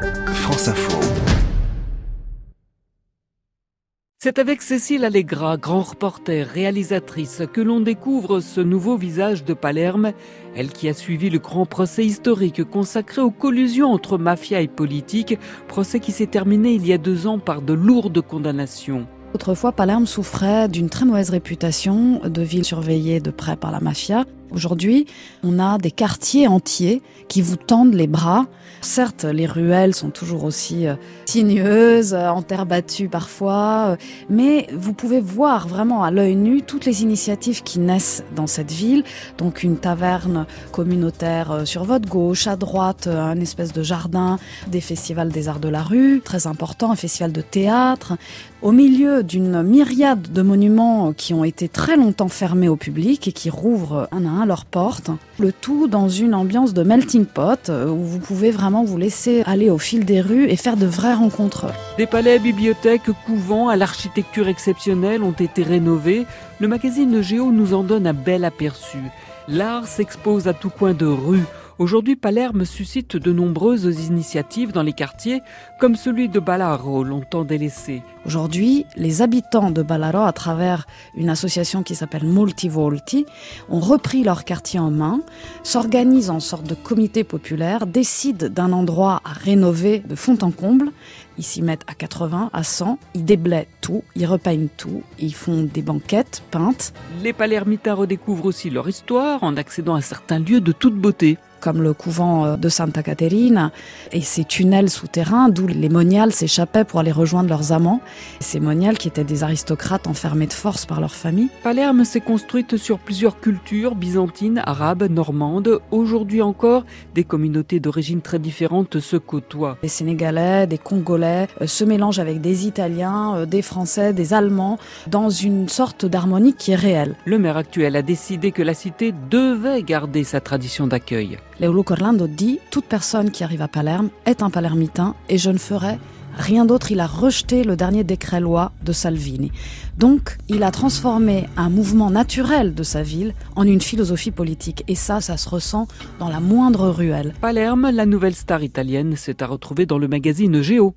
France Info. C'est avec Cécile Allegra, grand reporter, réalisatrice, que l'on découvre ce nouveau visage de Palerme, elle qui a suivi le grand procès historique consacré aux collusions entre mafia et politique, procès qui s'est terminé il y a deux ans par de lourdes condamnations. Autrefois, Palerme souffrait d'une très mauvaise réputation de ville surveillée de près par la mafia. Aujourd'hui, on a des quartiers entiers qui vous tendent les bras. Certes, les ruelles sont toujours aussi euh, sinueuses, euh, en terre battue parfois, euh, mais vous pouvez voir vraiment à l'œil nu toutes les initiatives qui naissent dans cette ville. Donc une taverne communautaire sur votre gauche, à droite, un espèce de jardin, des festivals des arts de la rue, très important, un festival de théâtre, au milieu d'une myriade de monuments qui ont été très longtemps fermés au public et qui rouvrent un à un leurs portes. Le tout dans une ambiance de melting pot euh, où vous pouvez vraiment vous laisser aller au fil des rues et faire de vraies rencontres. Des palais, bibliothèques, couvents à l'architecture exceptionnelle ont été rénovés. Le magazine Géo nous en donne un bel aperçu. L'art s'expose à tout coin de rue. Aujourd'hui, Palerme suscite de nombreuses initiatives dans les quartiers, comme celui de Balaro, longtemps délaissé. Aujourd'hui, les habitants de Balaro, à travers une association qui s'appelle Multivolti, ont repris leur quartier en main, s'organisent en sorte de comité populaire, décident d'un endroit à rénover de fond en comble. Ils s'y mettent à 80, à 100, ils déblaient tout, ils repeignent tout, ils font des banquettes peintes. Les Palermitains redécouvrent aussi leur histoire en accédant à certains lieux de toute beauté comme le couvent euh, de Santa Caterina et ces tunnels souterrains d'où les moniales s'échappaient pour aller rejoindre leurs amants. Ces moniales qui étaient des aristocrates enfermés de force par leur famille. Palerme s'est construite sur plusieurs cultures byzantines, arabes, normandes. Aujourd'hui encore, des communautés d'origine très différentes se côtoient. Des Sénégalais, des Congolais euh, se mélangent avec des Italiens, euh, des Français, des Allemands dans une sorte d'harmonie qui est réelle. Le maire actuel a décidé que la cité devait garder sa tradition d'accueil. Leolo Corlando dit Toute personne qui arrive à Palerme est un palermitain et je ne ferai rien d'autre. Il a rejeté le dernier décret-loi de Salvini. Donc, il a transformé un mouvement naturel de sa ville en une philosophie politique. Et ça, ça se ressent dans la moindre ruelle. Palerme, la nouvelle star italienne, s'est à retrouver dans le magazine Géo.